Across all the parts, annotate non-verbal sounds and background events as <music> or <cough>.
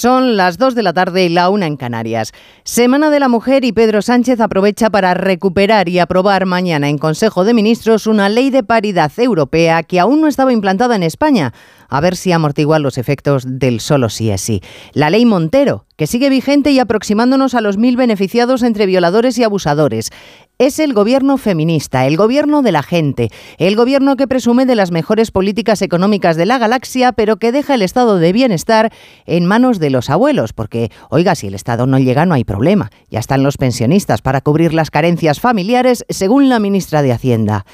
Son las 2 de la tarde y la 1 en Canarias. Semana de la Mujer y Pedro Sánchez aprovecha para recuperar y aprobar mañana en Consejo de Ministros una ley de paridad europea que aún no estaba implantada en España. A ver si amortigua los efectos del solo sí es sí. La ley Montero, que sigue vigente y aproximándonos a los mil beneficiados entre violadores y abusadores. Es el gobierno feminista, el gobierno de la gente, el gobierno que presume de las mejores políticas económicas de la galaxia, pero que deja el estado de bienestar en manos de los abuelos, porque, oiga, si el Estado no llega no hay problema, ya están los pensionistas para cubrir las carencias familiares, según la ministra de Hacienda.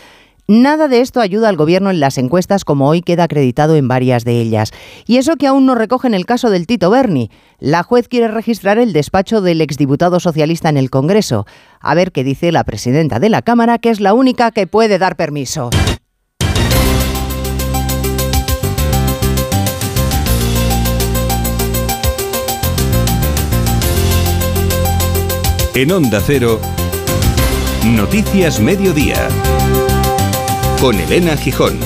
Nada de esto ayuda al gobierno en las encuestas, como hoy queda acreditado en varias de ellas. Y eso que aún no recogen el caso del Tito Berni. La juez quiere registrar el despacho del exdiputado socialista en el Congreso. A ver qué dice la presidenta de la Cámara, que es la única que puede dar permiso. En Onda Cero, Noticias Mediodía con Elena Gijón.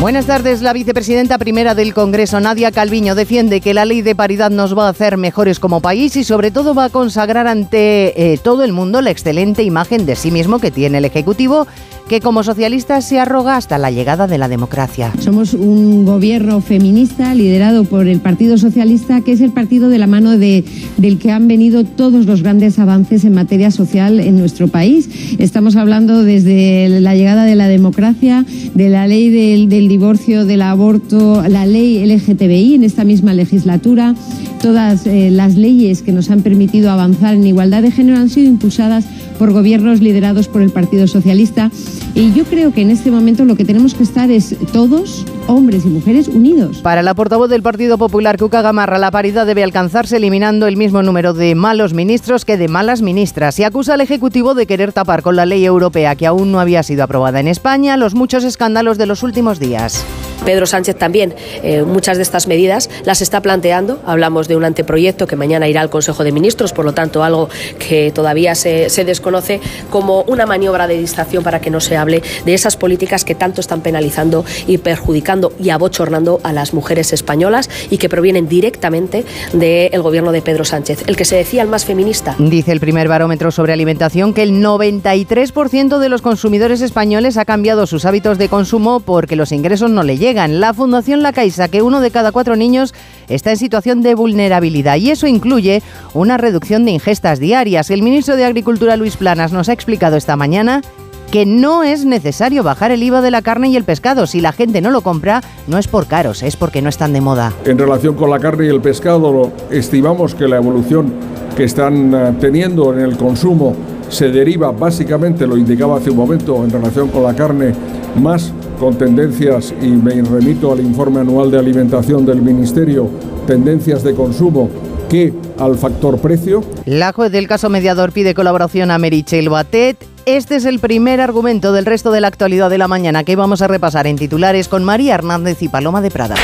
Buenas tardes. La vicepresidenta primera del Congreso, Nadia Calviño, defiende que la ley de paridad nos va a hacer mejores como país y sobre todo va a consagrar ante eh, todo el mundo la excelente imagen de sí mismo que tiene el Ejecutivo que como socialista se arroga hasta la llegada de la democracia. Somos un gobierno feminista liderado por el Partido Socialista, que es el partido de la mano de, del que han venido todos los grandes avances en materia social en nuestro país. Estamos hablando desde la llegada de la democracia, de la ley del, del divorcio, del aborto, la ley LGTBI en esta misma legislatura. Todas eh, las leyes que nos han permitido avanzar en igualdad de género han sido impulsadas por gobiernos liderados por el Partido Socialista. Y yo creo que en este momento lo que tenemos que estar es todos, hombres y mujeres, unidos. Para la portavoz del Partido Popular, Cuca Gamarra, la paridad debe alcanzarse eliminando el mismo número de malos ministros que de malas ministras. Y acusa al Ejecutivo de querer tapar con la ley europea que aún no había sido aprobada en España los muchos escándalos de los últimos días. Pedro Sánchez también eh, muchas de estas medidas las está planteando. Hablamos de un anteproyecto que mañana irá al Consejo de Ministros, por lo tanto algo que todavía se, desconoce como una maniobra de distracción para que no se hable de esas políticas que tanto están penalizando y perjudicando y abochornando a las mujeres españolas y que provienen directamente del gobierno de Pedro Sánchez, el que se decía el más feminista. Dice el primer barómetro sobre alimentación que el 93% de los consumidores españoles ha cambiado sus hábitos de consumo porque los ingresos no le llegan. La Fundación La Caixa, que uno de cada cuatro niños está en situación de vulnerabilidad y eso incluye una reducción de ingestas diarias. El ministro de Agricultura, Luis Planas, nos ha explicado esta mañana que no es necesario bajar el IVA de la carne y el pescado. Si la gente no lo compra, no es por caros, es porque no están de moda. En relación con la carne y el pescado, estimamos que la evolución que están eh, teniendo en el consumo se deriva básicamente, lo indicaba hace un momento, en relación con la carne, más con tendencias, y me remito al informe anual de alimentación del Ministerio, tendencias de consumo que al factor precio. La juez del caso mediador pide colaboración a Merichel Batet este es el primer argumento del resto de la actualidad de la mañana que vamos a repasar en titulares con María Hernández y Paloma de Prada.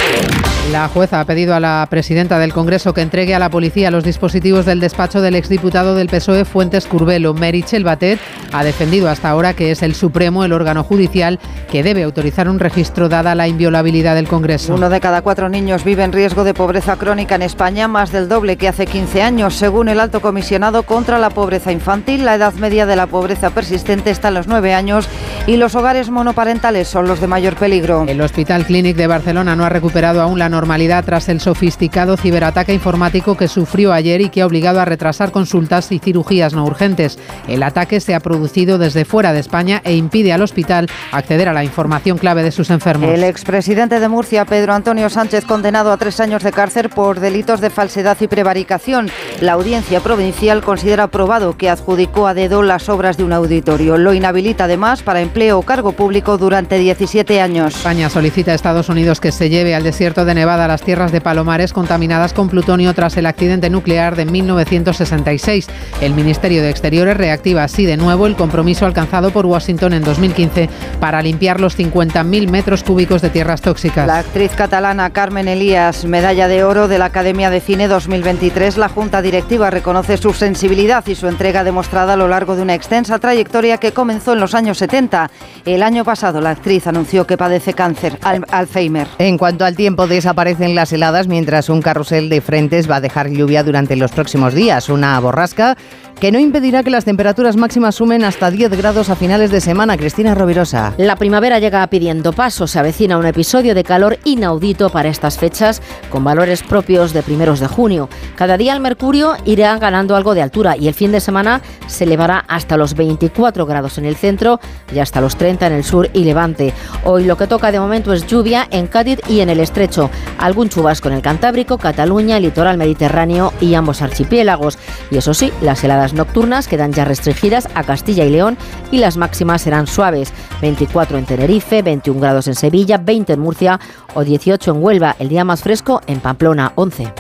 La jueza ha pedido a la presidenta del Congreso que entregue a la policía los dispositivos del despacho del exdiputado del PSOE Fuentes Curbelo. Merichel Batet ha defendido hasta ahora que es el Supremo, el órgano judicial, que debe autorizar un registro dada la inviolabilidad del Congreso. Uno de cada cuatro niños vive en riesgo de pobreza crónica en España, más del doble que hace 15 años. Según el alto comisionado contra la pobreza infantil, la edad media de la pobreza persistente está en los nueve años y los hogares monoparentales son los de mayor peligro. El Hospital Clínic de Barcelona no ha recuperado aún la normalidad tras el sofisticado ciberataque informático que sufrió ayer y que ha obligado a retrasar consultas y cirugías no urgentes. El ataque se ha producido desde fuera de España e impide al hospital acceder a la información clave de sus enfermos. El expresidente de Murcia, Pedro Antonio Sánchez, condenado a tres años de cárcel por delitos de falsedad y prevaricación. La audiencia provincial considera probado que adjudicó a dedo las obras de un auditorio. Lo inhabilita además para empleo o cargo público durante 17 años. España solicita a Estados Unidos que se lleve al desierto de Nevada las tierras de Palomares contaminadas con plutonio tras el accidente nuclear de 1966. El Ministerio de Exteriores reactiva así de nuevo el compromiso alcanzado por Washington en 2015 para limpiar los 50.000 metros cúbicos de tierras tóxicas. La actriz catalana Carmen Elías, medalla de oro de la Academia de Cine 2023, la Junta Directiva reconoce su sensibilidad y su entrega demostrada a lo largo de una extensa trayectoria que comenzó en los años 70. El año pasado la actriz anunció que padece cáncer, Alzheimer. En cuanto al tiempo, desaparecen las heladas mientras un carrusel de frentes va a dejar lluvia durante los próximos días. Una borrasca que no impedirá que las temperaturas máximas sumen hasta 10 grados a finales de semana. Cristina Rovirosa. La primavera llega pidiendo paso. Se avecina un episodio de calor inaudito para estas fechas, con valores propios de primeros de junio. Cada día el mercurio irá ganando algo de altura y el fin de semana se elevará hasta los 24 grados en el centro y hasta los 30 en el sur y levante. Hoy lo que toca de momento es lluvia en Cádiz y en el estrecho. Algún chubasco en el Cantábrico, Cataluña, litoral mediterráneo y ambos archipiélagos. Y eso sí, las heladas nocturnas quedan ya restringidas a Castilla y León y las máximas serán suaves. 24 en Tenerife, 21 grados en Sevilla, 20 en Murcia o 18 en Huelva. El día más fresco en Pamplona, 11.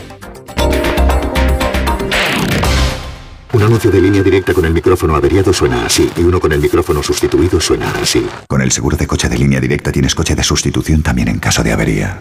Un anuncio de línea directa con el micrófono averiado suena así y uno con el micrófono sustituido suena así. Con el seguro de coche de línea directa tienes coche de sustitución también en caso de avería.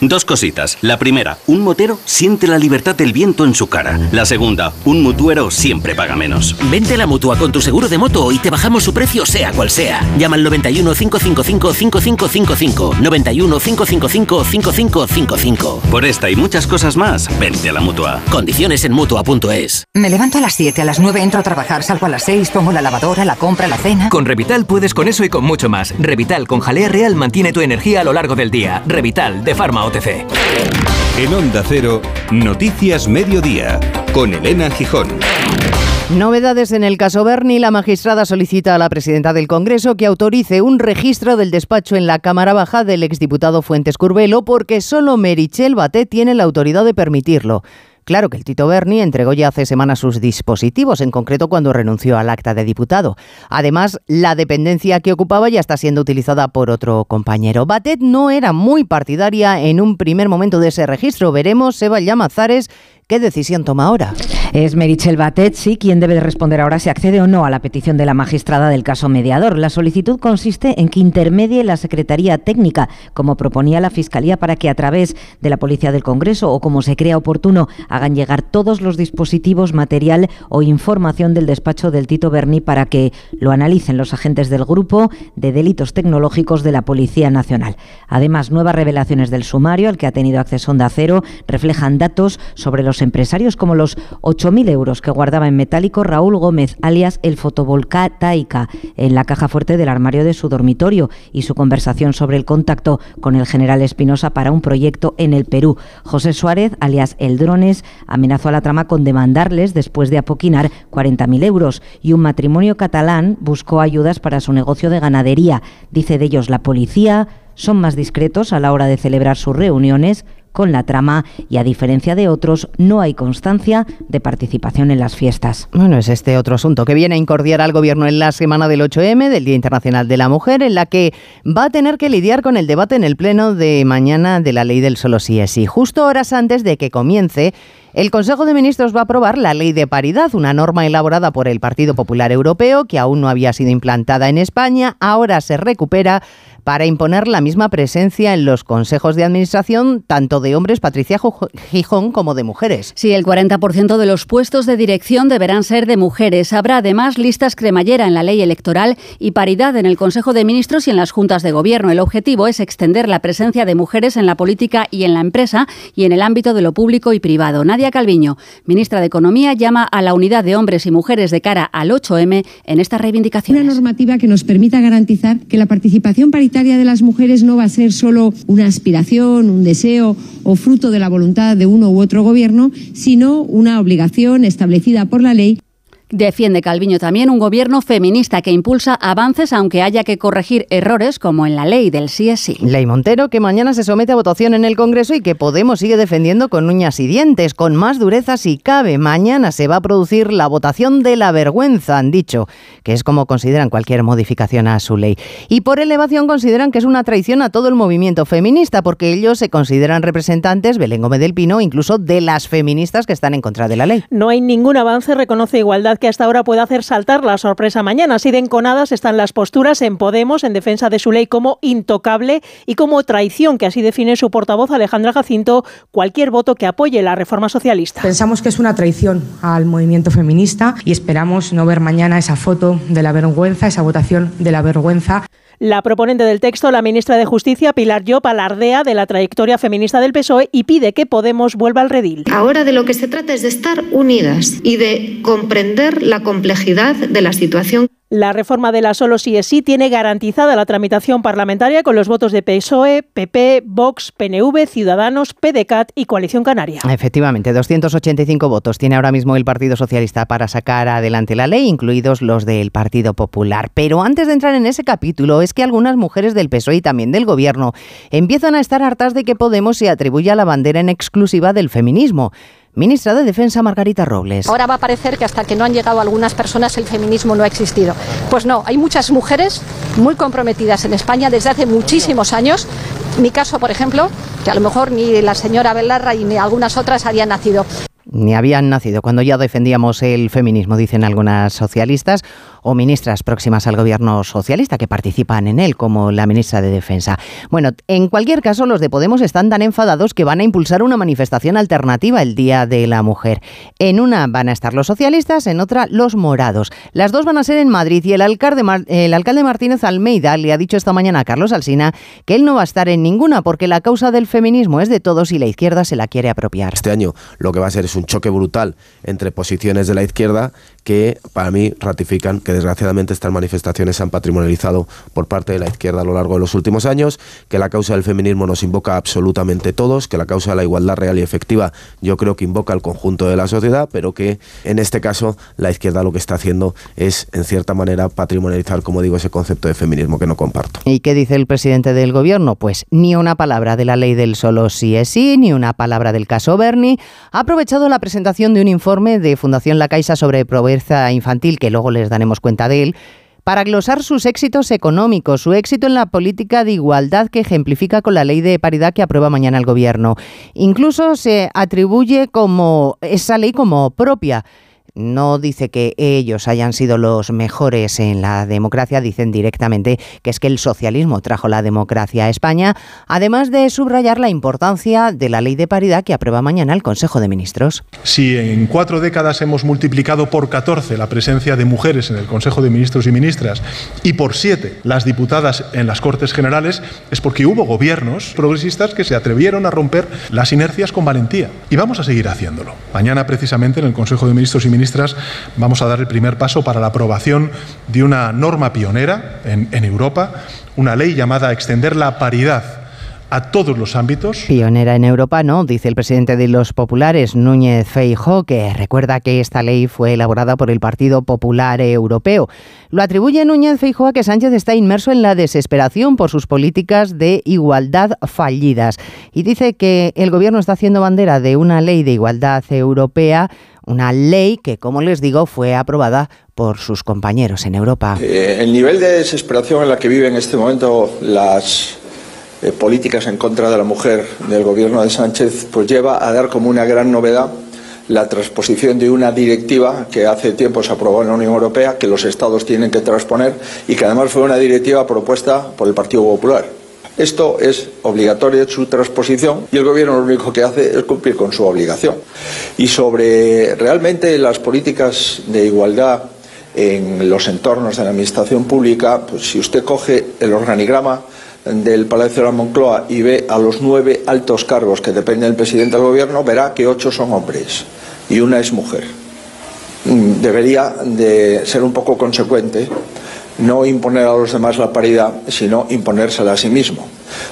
Dos cositas. La primera, un motero siente la libertad del viento en su cara. La segunda, un mutuero siempre paga menos. Vente a la mutua con tu seguro de moto y te bajamos su precio sea cual sea. Llama al 91 555 5555. 91 555 5555. Por esta y muchas cosas más, vente a la mutua. Condiciones en mutua.es. Me levanto a las 7, a las 9 entro a trabajar, salgo a las 6, pongo la lavadora, la compra, la cena. Con Revital puedes con eso y con mucho más. Revital con jalea real mantiene tu energía a lo largo del día. Revital de OTC. En Onda Cero, Noticias Mediodía, con Elena Gijón. Novedades en el caso Berni. La magistrada solicita a la presidenta del Congreso que autorice un registro del despacho en la Cámara Baja del exdiputado Fuentes Curbelo porque solo Merichel Batet tiene la autoridad de permitirlo. Claro que el Tito Berni entregó ya hace semanas sus dispositivos, en concreto cuando renunció al acta de diputado. Además, la dependencia que ocupaba ya está siendo utilizada por otro compañero. Batet no era muy partidaria en un primer momento de ese registro. Veremos, Seba Llamazares, ¿Qué decisión toma ahora? Es Merichel Batet, sí, quien debe responder ahora si accede o no a la petición de la magistrada del caso mediador. La solicitud consiste en que intermedie la Secretaría Técnica, como proponía la Fiscalía, para que a través de la Policía del Congreso o como se crea oportuno hagan llegar todos los dispositivos, material o información del despacho del Tito Berni para que lo analicen los agentes del Grupo de Delitos Tecnológicos de la Policía Nacional. Además, nuevas revelaciones del sumario al que ha tenido acceso Onda Cero reflejan datos sobre los empresarios como los 8.000 euros que guardaba en metálico Raúl Gómez, alias el fotovoltaica, en la caja fuerte del armario de su dormitorio y su conversación sobre el contacto con el general Espinosa para un proyecto en el Perú. José Suárez, alias El Drones, amenazó a la trama con demandarles después de apoquinar 40.000 euros y un matrimonio catalán buscó ayudas para su negocio de ganadería. Dice de ellos la policía, son más discretos a la hora de celebrar sus reuniones, con la trama y a diferencia de otros no hay constancia de participación en las fiestas. Bueno, es este otro asunto que viene a incordiar al gobierno en la semana del 8M, del Día Internacional de la Mujer, en la que va a tener que lidiar con el debate en el pleno de mañana de la ley del solo sí es sí, justo horas antes de que comience el Consejo de Ministros va a aprobar la ley de paridad, una norma elaborada por el Partido Popular Europeo que aún no había sido implantada en España, ahora se recupera para imponer la misma presencia en los consejos de administración, tanto de hombres, Patricia Gijón, como de mujeres. Sí, el 40% de los puestos de dirección deberán ser de mujeres. Habrá además listas cremallera en la ley electoral y paridad en el Consejo de Ministros y en las juntas de gobierno. El objetivo es extender la presencia de mujeres en la política y en la empresa y en el ámbito de lo público y privado. Nadia Calviño, ministra de Economía, llama a la unidad de hombres y mujeres de cara al 8M en esta reivindicación. Una normativa que nos permita garantizar que la participación paritaria de las mujeres no va a ser solo una aspiración, un deseo o fruto de la voluntad de uno u otro gobierno, sino una obligación establecida por la ley Defiende Calviño también un gobierno feminista que impulsa avances aunque haya que corregir errores como en la ley del sí es sí. Ley Montero que mañana se somete a votación en el Congreso y que Podemos sigue defendiendo con uñas y dientes, con más dureza si cabe. Mañana se va a producir la votación de la vergüenza, han dicho, que es como consideran cualquier modificación a su ley. Y por elevación consideran que es una traición a todo el movimiento feminista porque ellos se consideran representantes, Belén Gómez del Pino, incluso de las feministas que están en contra de la ley. No hay ningún avance, reconoce igualdad que hasta ahora puede hacer saltar la sorpresa mañana. Así de enconadas están las posturas en Podemos en defensa de su ley como intocable y como traición, que así define su portavoz Alejandra Jacinto, cualquier voto que apoye la reforma socialista. Pensamos que es una traición al movimiento feminista y esperamos no ver mañana esa foto de la vergüenza, esa votación de la vergüenza. La proponente del texto, la ministra de Justicia, Pilar Llop, alardea de la trayectoria feminista del PSOE y pide que Podemos vuelva al redil. Ahora de lo que se trata es de estar unidas y de comprender la complejidad de la situación. La reforma de la solo sí es tiene garantizada la tramitación parlamentaria con los votos de PSOE, PP, Vox, PNV, Ciudadanos, PDCAT y Coalición Canaria. Efectivamente, 285 votos tiene ahora mismo el Partido Socialista para sacar adelante la ley, incluidos los del Partido Popular. Pero antes de entrar en ese capítulo, es que algunas mujeres del PSOE y también del Gobierno empiezan a estar hartas de que Podemos se atribuya la bandera en exclusiva del feminismo. Ministra de Defensa Margarita Robles. Ahora va a parecer que hasta que no han llegado algunas personas el feminismo no ha existido. Pues no, hay muchas mujeres muy comprometidas en España desde hace muchísimos años. Mi caso, por ejemplo, que a lo mejor ni la señora Belarra y ni algunas otras habían nacido ni habían nacido cuando ya defendíamos el feminismo, dicen algunas socialistas o ministras próximas al gobierno socialista que participan en él, como la ministra de Defensa. Bueno, en cualquier caso, los de Podemos están tan enfadados que van a impulsar una manifestación alternativa el Día de la Mujer. En una van a estar los socialistas, en otra los morados. Las dos van a ser en Madrid y el alcalde, el alcalde Martínez Almeida le ha dicho esta mañana a Carlos Alsina que él no va a estar en ninguna porque la causa del feminismo es de todos y la izquierda se la quiere apropiar. Este año lo que va a ser es un choque brutal entre posiciones de la izquierda que para mí ratifican que desgraciadamente estas manifestaciones se han patrimonializado por parte de la izquierda a lo largo de los últimos años, que la causa del feminismo nos invoca absolutamente todos, que la causa de la igualdad real y efectiva yo creo que invoca al conjunto de la sociedad, pero que en este caso la izquierda lo que está haciendo es en cierta manera patrimonializar, como digo, ese concepto de feminismo que no comparto. ¿Y qué dice el presidente del gobierno? Pues ni una palabra de la ley del solo sí es sí, ni una palabra del caso Bernie. Ha aprovechado la presentación de un informe de Fundación La Caixa sobre infantil, que luego les daremos cuenta de él, para glosar sus éxitos económicos, su éxito en la política de igualdad que ejemplifica con la ley de paridad que aprueba mañana el gobierno. Incluso se atribuye como esa ley como propia no dice que ellos hayan sido los mejores en la democracia, dicen directamente que es que el socialismo trajo la democracia a España, además de subrayar la importancia de la ley de paridad que aprueba mañana el Consejo de Ministros. Si en cuatro décadas hemos multiplicado por 14 la presencia de mujeres en el Consejo de Ministros y Ministras y por siete las diputadas en las Cortes Generales, es porque hubo gobiernos progresistas que se atrevieron a romper las inercias con valentía. Y vamos a seguir haciéndolo. Mañana, precisamente, en el Consejo de Ministros y Ministras, vamos a dar el primer paso para la aprobación de una norma pionera en, en Europa, una ley llamada Extender la Paridad a todos los ámbitos. Pionera en Europa, ¿no? Dice el presidente de los populares, Núñez Feijóo, que recuerda que esta ley fue elaborada por el Partido Popular Europeo. Lo atribuye Núñez Feijóo a que Sánchez está inmerso en la desesperación por sus políticas de igualdad fallidas. Y dice que el gobierno está haciendo bandera de una ley de igualdad europea una ley que, como les digo, fue aprobada por sus compañeros en Europa. Eh, el nivel de desesperación en la que vive en este momento las eh, políticas en contra de la mujer del gobierno de Sánchez, pues lleva a dar como una gran novedad la transposición de una directiva que hace tiempo se aprobó en la Unión Europea, que los Estados tienen que transponer y que además fue una directiva propuesta por el Partido Popular. Esto es obligatorio su transposición y el Gobierno lo único que hace es cumplir con su obligación. Y sobre realmente las políticas de igualdad en los entornos de la Administración pública, pues si usted coge el organigrama del Palacio de la Moncloa y ve a los nueve altos cargos que dependen del presidente del gobierno, verá que ocho son hombres y una es mujer. Mm, debería de ser un poco consecuente no imponer a los demás la paridad, sino imponérsela a sí mismo.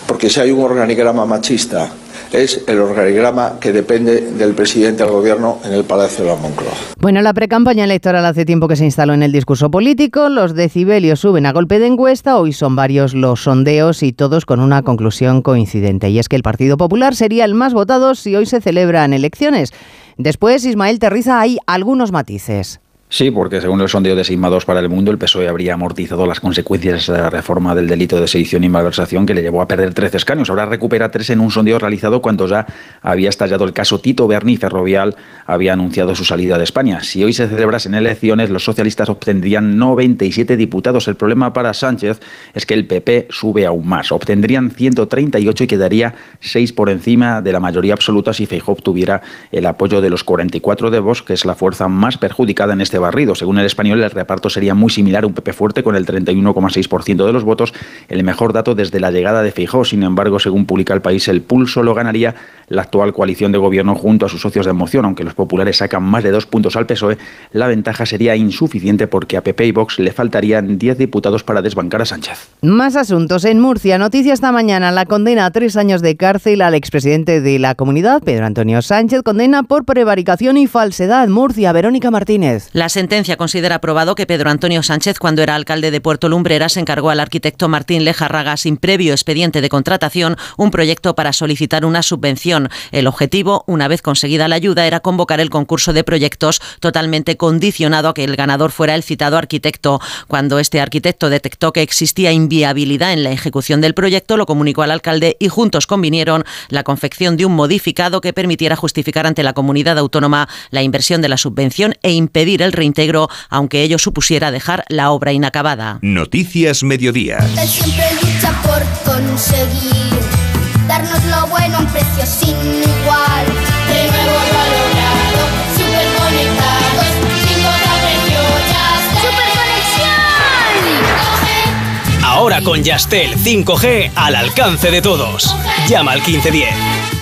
Porque si hay un organigrama machista es el organigrama que depende del presidente del gobierno en el Palacio de la Moncloa. Bueno, la precampaña electoral hace tiempo que se instaló en el discurso político, los decibelios suben a golpe de encuesta, hoy son varios los sondeos y todos con una conclusión coincidente, y es que el Partido Popular sería el más votado si hoy se celebran elecciones. Después, Ismael Terriza, hay algunos matices. Sí, porque según el sondeo de Sigma 2 para el mundo, el PSOE habría amortizado las consecuencias de la reforma del delito de sedición y malversación que le llevó a perder 13 escaños. Ahora recupera tres en un sondeo realizado cuando ya había estallado el caso Tito Berni Ferrovial había anunciado su salida de España. Si hoy se celebrasen elecciones, los socialistas obtendrían 97 diputados. El problema para Sánchez es que el PP sube aún más. Obtendrían 138 y quedaría 6 por encima de la mayoría absoluta si Feijóo obtuviera el apoyo de los 44 de Vox, que es la fuerza más perjudicada en este barrido. Según el español, el reparto sería muy similar a un PP fuerte con el 31,6% de los votos, el mejor dato desde la llegada de Feijóo. Sin embargo, según publica el país, el pulso lo ganaría la actual coalición de gobierno junto a sus socios de moción. Aunque los populares sacan más de dos puntos al PSOE, la ventaja sería insuficiente porque a PP y Vox le faltarían 10 diputados para desbancar a Sánchez. Más asuntos. En Murcia, noticia esta mañana, la condena a tres años de cárcel al expresidente de la comunidad, Pedro Antonio Sánchez, condena por prevaricación y falsedad. Murcia, Verónica Martínez. La sentencia considera probado que Pedro Antonio Sánchez, cuando era alcalde de Puerto Lumbreras, encargó al arquitecto Martín Lejarraga, sin previo expediente de contratación, un proyecto para solicitar una subvención. El objetivo, una vez conseguida la ayuda, era convocar el concurso de proyectos totalmente condicionado a que el ganador fuera el citado arquitecto. Cuando este arquitecto detectó que existía inviabilidad en la ejecución del proyecto, lo comunicó al alcalde y juntos convinieron la confección de un modificado que permitiera justificar ante la comunidad autónoma la inversión de la subvención e impedir el reintegro, aunque ello supusiera dejar la obra inacabada. Noticias Mediodía. Él siempre lucha por conseguir darnos lo bueno a un precio sin igual. De nuevo lo ha logrado, super conectados, sin precio ya ¡Super Ahora con Yastel 5G al alcance de todos. Llama al 1510.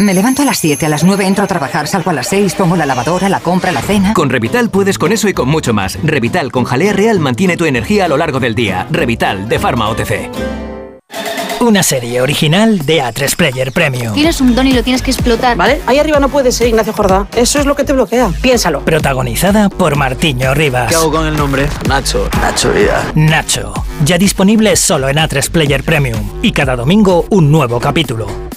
Me levanto a las 7, a las 9 entro a trabajar, salgo a las 6, pongo la lavadora, la compra, la cena. Con Revital puedes con eso y con mucho más. Revital con jalea real mantiene tu energía a lo largo del día. Revital de Pharma OTC. Una serie original de A3 Player Premium. Tienes un don y lo tienes que explotar. ¿Vale? Ahí arriba no puedes ser Ignacio Jordá. Eso es lo que te bloquea. Piénsalo. Protagonizada por Martiño Rivas. ¿Qué hago con el nombre? Nacho. Nacho Vida. Nacho. Ya disponible solo en A3 Player Premium. Y cada domingo un nuevo capítulo.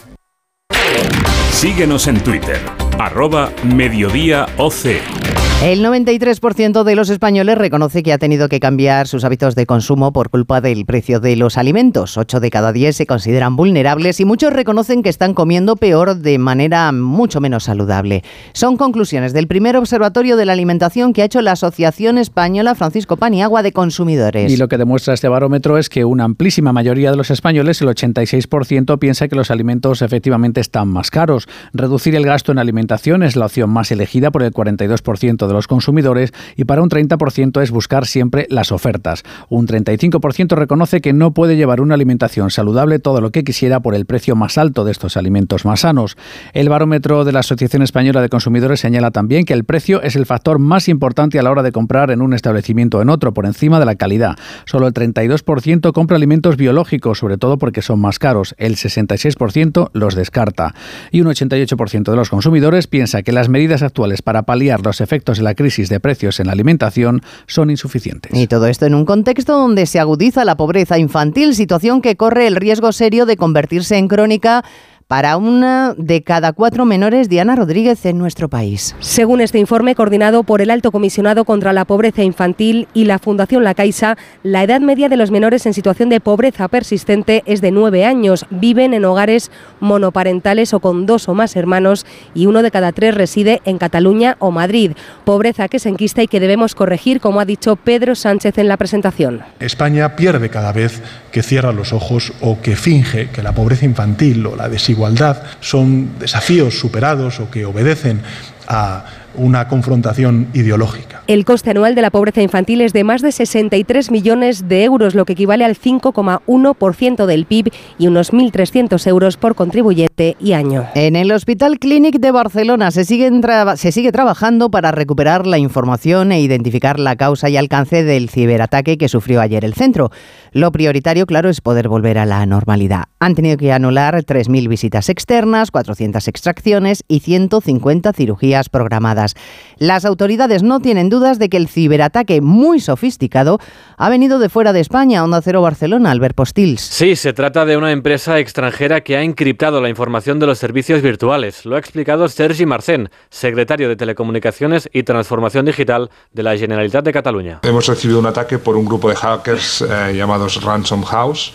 Síguenos en Twitter, arroba Mediodía OC. El 93% de los españoles reconoce que ha tenido que cambiar sus hábitos de consumo por culpa del precio de los alimentos. 8 de cada 10 se consideran vulnerables y muchos reconocen que están comiendo peor de manera mucho menos saludable. Son conclusiones del primer observatorio de la alimentación que ha hecho la Asociación Española Francisco Paniagua de Consumidores. Y lo que demuestra este barómetro es que una amplísima mayoría de los españoles, el 86%, piensa que los alimentos efectivamente están más caros. Reducir el gasto en alimentación es la opción más elegida por el 42% de los consumidores y para un 30% es buscar siempre las ofertas. Un 35% reconoce que no puede llevar una alimentación saludable todo lo que quisiera por el precio más alto de estos alimentos más sanos. El barómetro de la Asociación Española de Consumidores señala también que el precio es el factor más importante a la hora de comprar en un establecimiento o en otro, por encima de la calidad. Solo el 32% compra alimentos biológicos, sobre todo porque son más caros. El 66% los descarta. Y un 88% de los consumidores piensa que las medidas actuales para paliar los efectos de la crisis de precios en la alimentación son insuficientes. Y todo esto en un contexto donde se agudiza la pobreza infantil, situación que corre el riesgo serio de convertirse en crónica para una de cada cuatro menores, Diana Rodríguez, en nuestro país. Según este informe coordinado por el Alto Comisionado contra la Pobreza Infantil y la Fundación La Caixa, la edad media de los menores en situación de pobreza persistente es de nueve años. Viven en hogares monoparentales o con dos o más hermanos y uno de cada tres reside en Cataluña o Madrid. Pobreza que se enquista y que debemos corregir, como ha dicho Pedro Sánchez en la presentación. España pierde cada vez que cierra los ojos o que finge que la pobreza infantil o la desigualdad son desafíos superados o que obedecen a una confrontación ideológica. El coste anual de la pobreza infantil es de más de 63 millones de euros, lo que equivale al 5,1% del PIB y unos 1.300 euros por contribuyente y año. En el Hospital Clínic de Barcelona se, siguen se sigue trabajando para recuperar la información e identificar la causa y alcance del ciberataque que sufrió ayer el centro. Lo prioritario, claro, es poder volver a la normalidad. Han tenido que anular 3.000 visitas externas, 400 extracciones y 150 cirugías programadas. Las autoridades no tienen dudas de que el ciberataque muy sofisticado ha venido de fuera de España, Onda Cero Barcelona, Albert Postils. Sí, se trata de una empresa extranjera que ha encriptado la información de los servicios virtuales. Lo ha explicado Sergi Marcén, secretario de Telecomunicaciones y Transformación Digital de la Generalitat de Cataluña. Hemos recibido un ataque por un grupo de hackers eh, llamados Ransom House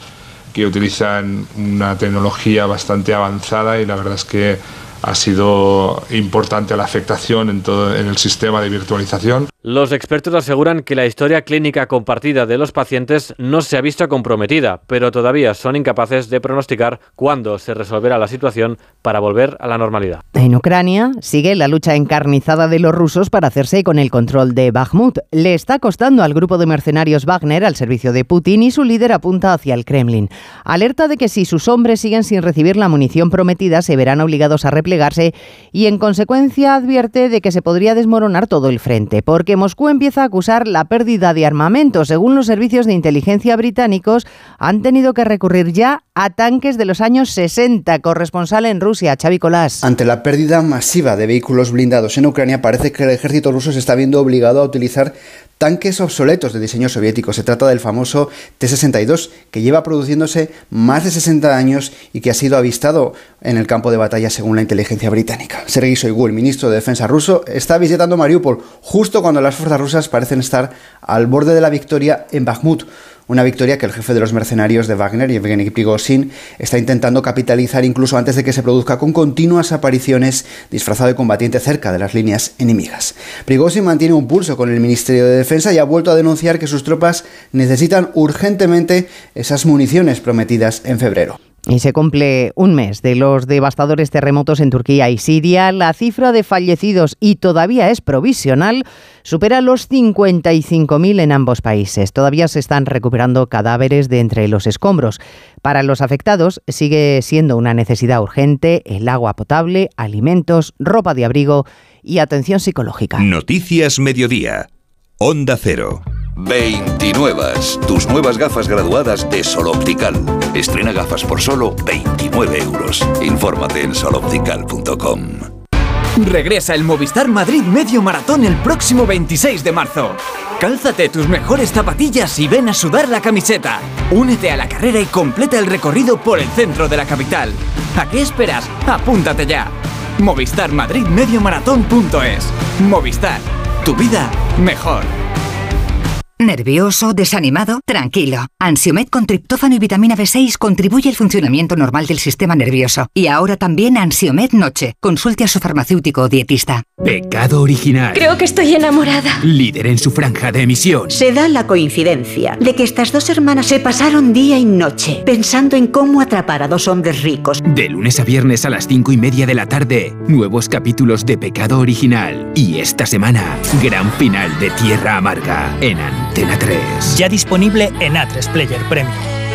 que utilizan una tecnología bastante avanzada y la verdad es que ha sido importante la afectación en todo en el sistema de virtualización. Los expertos aseguran que la historia clínica compartida de los pacientes no se ha visto comprometida, pero todavía son incapaces de pronosticar cuándo se resolverá la situación para volver a la normalidad. En Ucrania sigue la lucha encarnizada de los rusos para hacerse con el control de Bakhmut. Le está costando al grupo de mercenarios Wagner al servicio de Putin y su líder apunta hacia el Kremlin. Alerta de que si sus hombres siguen sin recibir la munición prometida se verán obligados a replegarse y en consecuencia advierte de que se podría desmoronar todo el frente, porque Moscú empieza a acusar la pérdida de armamento. Según los servicios de inteligencia británicos, han tenido que recurrir ya a tanques de los años 60. Corresponsal en Rusia, Xavi Colás. Ante la pérdida masiva de vehículos blindados en Ucrania, parece que el ejército ruso se está viendo obligado a utilizar tanques obsoletos de diseño soviético. Se trata del famoso T-62, que lleva produciéndose más de 60 años y que ha sido avistado en el campo de batalla según la inteligencia británica. Sergei Shoigu, el ministro de Defensa ruso, está visitando Mariupol justo cuando las fuerzas rusas parecen estar al borde de la victoria en Bakhmut una victoria que el jefe de los mercenarios de Wagner, Yevgeny Prigozhin, está intentando capitalizar incluso antes de que se produzca con continuas apariciones disfrazado de combatiente cerca de las líneas enemigas. Prigozhin mantiene un pulso con el Ministerio de Defensa y ha vuelto a denunciar que sus tropas necesitan urgentemente esas municiones prometidas en febrero. Y se cumple un mes de los devastadores terremotos en Turquía y Siria. La cifra de fallecidos, y todavía es provisional, supera los 55.000 en ambos países. Todavía se están recuperando cadáveres de entre los escombros. Para los afectados sigue siendo una necesidad urgente el agua potable, alimentos, ropa de abrigo y atención psicológica. Noticias Mediodía. Onda Cero. 29. Tus nuevas gafas graduadas de Sol Optical. Estrena gafas por solo 29 euros. Infórmate en soloptical.com. Regresa el Movistar Madrid Medio Maratón el próximo 26 de marzo. Cálzate tus mejores zapatillas y ven a sudar la camiseta. Únete a la carrera y completa el recorrido por el centro de la capital. ¿A qué esperas? Apúntate ya. Movistar Madrid Medio Maratón.es. Movistar. Tu vida mejor. ¿Nervioso? ¿Desanimado? Tranquilo. Ansiomed con triptófano y vitamina B6 contribuye al funcionamiento normal del sistema nervioso. Y ahora también Ansiomed Noche. Consulte a su farmacéutico o dietista. Pecado original. Creo que estoy enamorada. Líder en su franja de emisión. Se da la coincidencia de que estas dos hermanas se pasaron día y noche pensando en cómo atrapar a dos hombres ricos. De lunes a viernes a las cinco y media de la tarde, nuevos capítulos de Pecado original. Y esta semana, gran final de Tierra Amarga en Antena 3. Ya disponible en A3 Player Premium.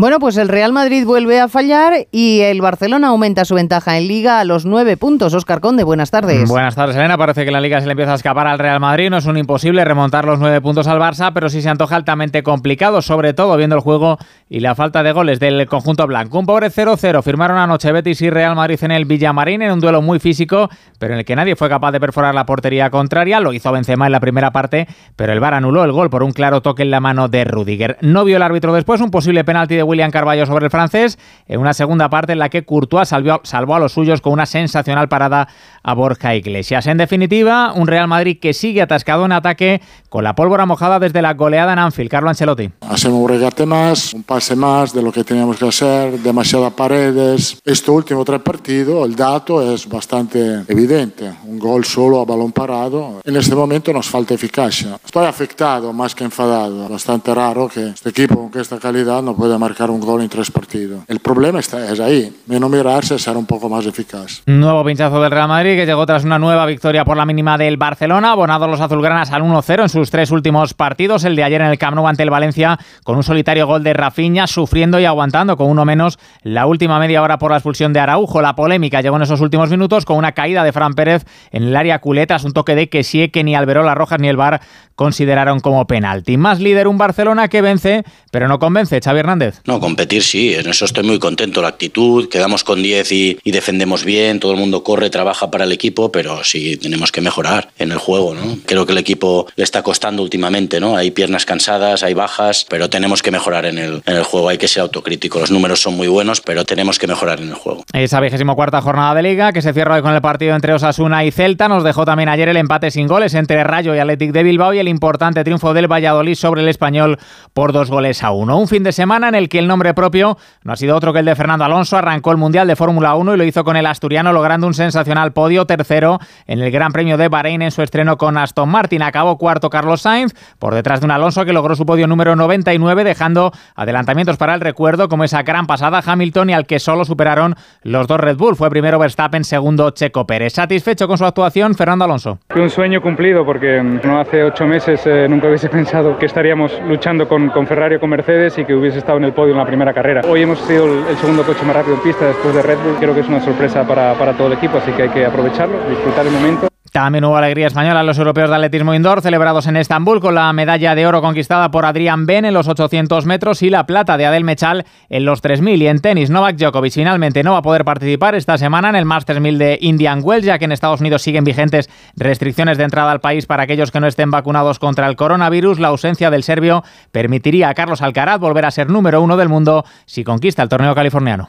Bueno, pues el Real Madrid vuelve a fallar y el Barcelona aumenta su ventaja en Liga a los nueve puntos. Oscar Conde, buenas tardes. Buenas tardes, Elena. Parece que la Liga se le empieza a escapar al Real Madrid. No es un imposible remontar los nueve puntos al Barça, pero sí se antoja altamente complicado, sobre todo viendo el juego y la falta de goles del conjunto blanco. Un pobre 0-0 firmaron anoche Betis y Real Madrid en el Villamarín en un duelo muy físico, pero en el que nadie fue capaz de perforar la portería contraria. Lo hizo Benzema en la primera parte, pero el VAR anuló el gol por un claro toque en la mano de Rudiger. No vio el árbitro después un posible penalti de William Carballo sobre el francés, en una segunda parte en la que Courtois salvó, salvó a los suyos con una sensacional parada a Borja Iglesias. En definitiva, un Real Madrid que sigue atascado en ataque con la pólvora mojada desde la goleada en Anfield. Carlo Ancelotti. Hacemos un regate más, un pase más de lo que teníamos que hacer, demasiadas paredes. Este último tres partidos, el dato es bastante evidente. Un gol solo a balón parado. En este momento nos falta eficacia. Estoy afectado más que enfadado. Bastante raro que este equipo con esta calidad no pueda marcar un gol en tres partidos. El problema está, es ahí, menos mirarse, ser un poco más eficaz. Nuevo pinchazo del Real Madrid que llegó tras una nueva victoria por la mínima del Barcelona, abonados los azulgranas al 1-0 en sus tres últimos partidos, el de ayer en el Camp Nou ante el Valencia con un solitario gol de Rafinha, sufriendo y aguantando con uno menos la última media hora por la expulsión de Araujo. La polémica llegó en esos últimos minutos con una caída de Fran Pérez en el área culetas, un toque de que que ni Alberola Rojas ni el VAR consideraron como penalti. Más líder un Barcelona que vence, pero no convence, Xavi Hernández. No, competir sí, en eso estoy muy contento. La actitud, quedamos con 10 y, defendemos bien, todo el mundo corre, trabaja para el equipo, pero sí tenemos que mejorar en el juego, ¿no? Creo que el equipo le está costando últimamente, ¿no? Hay piernas cansadas, hay bajas, pero tenemos que mejorar en el, en el juego, hay que ser autocrítico. Los números son muy buenos, pero tenemos que mejorar en el juego. Esa vigésimo cuarta jornada de Liga, que se cierra hoy con el partido entre Osasuna y Celta, nos dejó también ayer el empate sin goles entre Rayo y Athletic de Bilbao y el importante triunfo del Valladolid sobre el español por dos goles a uno. Un fin de semana en el que el nombre propio no ha sido otro que el de Fernando Alonso. Arrancó el Mundial de Fórmula 1 y lo hizo con el asturiano logrando un sensacional podio tercero en el Gran Premio de Bahrein en su estreno con Aston Martin. Acabó cuarto Carlos Sainz por detrás de un Alonso que logró su podio número 99 dejando adelantamientos para el recuerdo como esa gran pasada Hamilton y al que solo superaron los dos Red Bull. Fue primero Verstappen, segundo Checo Pérez. Satisfecho con su actuación Fernando Alonso. Un sueño cumplido porque no hace ocho meses eh, nunca hubiese <laughs> pensado que estaríamos luchando con, con, Ferrari o con Mercedes y que hubiese estado en el en la primera carrera. Hoy hemos sido el, segundo coche más rápido en pista después de Red Bull. Creo que es una sorpresa para, para todo el equipo, así que hay que aprovecharlo, disfrutar el momento. También hubo alegría española en los europeos de atletismo indoor celebrados en Estambul con la medalla de oro conquistada por Adrián Ben en los 800 metros y la plata de Adel Mechal en los 3000. Y en tenis, Novak Djokovic finalmente no va a poder participar esta semana en el Masters 1000 de Indian Wells, ya que en Estados Unidos siguen vigentes restricciones de entrada al país para aquellos que no estén vacunados contra el coronavirus. La ausencia del serbio permitiría a Carlos Alcaraz volver a ser número uno del mundo si conquista el torneo californiano.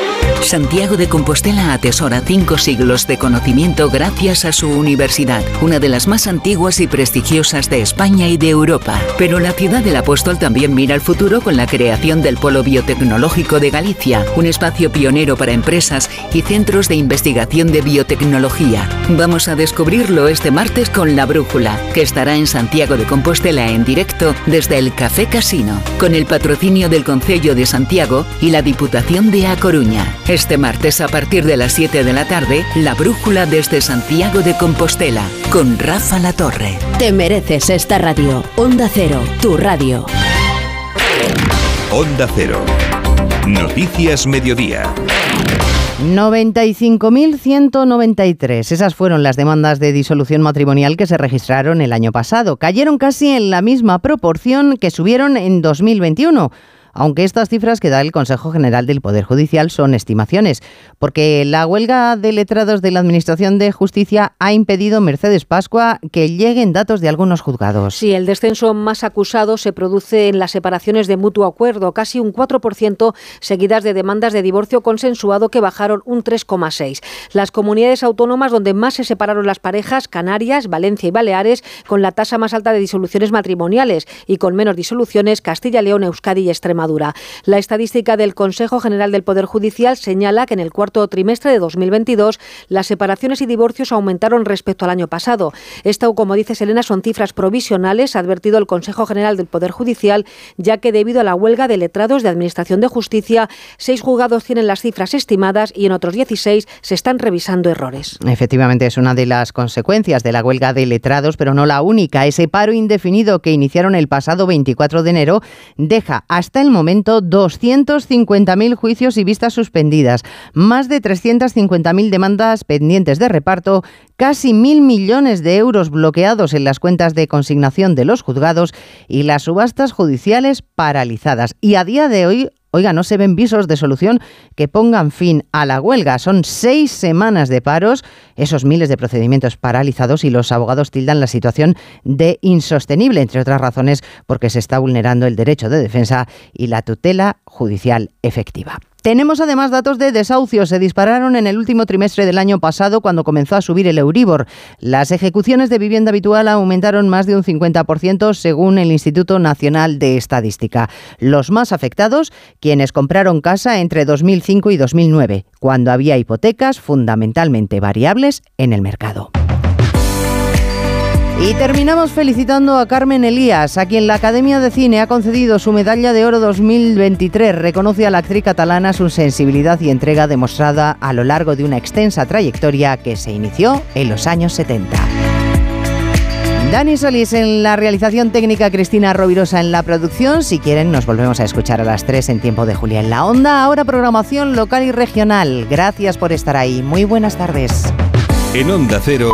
Santiago de Compostela atesora cinco siglos de conocimiento gracias a su universidad, una de las más antiguas y prestigiosas de España y de Europa. Pero la ciudad del apóstol también mira al futuro con la creación del Polo Biotecnológico de Galicia, un espacio pionero para empresas y centros de investigación de biotecnología. Vamos a descubrirlo este martes con La Brújula, que estará en Santiago de Compostela en directo desde el Café Casino, con el patrocinio del Concello de Santiago y la Diputación de A Coruña. Este martes a partir de las 7 de la tarde, La Brújula desde Santiago de Compostela, con Rafa La Torre. Te mereces esta radio. Onda Cero, tu radio. Onda Cero. Noticias Mediodía. 95.193. Esas fueron las demandas de disolución matrimonial que se registraron el año pasado. Cayeron casi en la misma proporción que subieron en 2021 aunque estas cifras que da el Consejo General del Poder Judicial son estimaciones, porque la huelga de letrados de la Administración de Justicia ha impedido Mercedes Pascua que lleguen datos de algunos juzgados. Sí, el descenso más acusado se produce en las separaciones de mutuo acuerdo, casi un 4%, seguidas de demandas de divorcio consensuado que bajaron un 3,6%. Las comunidades autónomas donde más se separaron las parejas, Canarias, Valencia y Baleares, con la tasa más alta de disoluciones matrimoniales y con menos disoluciones, Castilla, León, Euskadi y Extremadura. La estadística del Consejo General del Poder Judicial señala que en el cuarto trimestre de 2022 las separaciones y divorcios aumentaron respecto al año pasado. Esto, como dice Selena, son cifras provisionales, ha advertido el Consejo General del Poder Judicial, ya que debido a la huelga de letrados de Administración de Justicia, seis juzgados tienen las cifras estimadas y en otros 16 se están revisando errores. Efectivamente, es una de las consecuencias de la huelga de letrados, pero no la única. Ese paro indefinido que iniciaron el pasado 24 de enero deja hasta el momento 250.000 juicios y vistas suspendidas, más de 350.000 demandas pendientes de reparto, casi mil millones de euros bloqueados en las cuentas de consignación de los juzgados y las subastas judiciales paralizadas. Y a día de hoy Oiga, no se ven visos de solución que pongan fin a la huelga. Son seis semanas de paros, esos miles de procedimientos paralizados y los abogados tildan la situación de insostenible, entre otras razones porque se está vulnerando el derecho de defensa y la tutela judicial efectiva. Tenemos además datos de desahucios. Se dispararon en el último trimestre del año pasado cuando comenzó a subir el Euribor. Las ejecuciones de vivienda habitual aumentaron más de un 50% según el Instituto Nacional de Estadística. Los más afectados, quienes compraron casa entre 2005 y 2009, cuando había hipotecas fundamentalmente variables en el mercado. Y terminamos felicitando a Carmen Elías, a quien la Academia de Cine ha concedido su medalla de oro 2023. Reconoce a la actriz catalana su sensibilidad y entrega demostrada a lo largo de una extensa trayectoria que se inició en los años 70. Dani Solís en la realización técnica, Cristina Rovirosa en la producción. Si quieren, nos volvemos a escuchar a las 3 en tiempo de Julia en la Onda. Ahora programación local y regional. Gracias por estar ahí. Muy buenas tardes. En Onda Cero.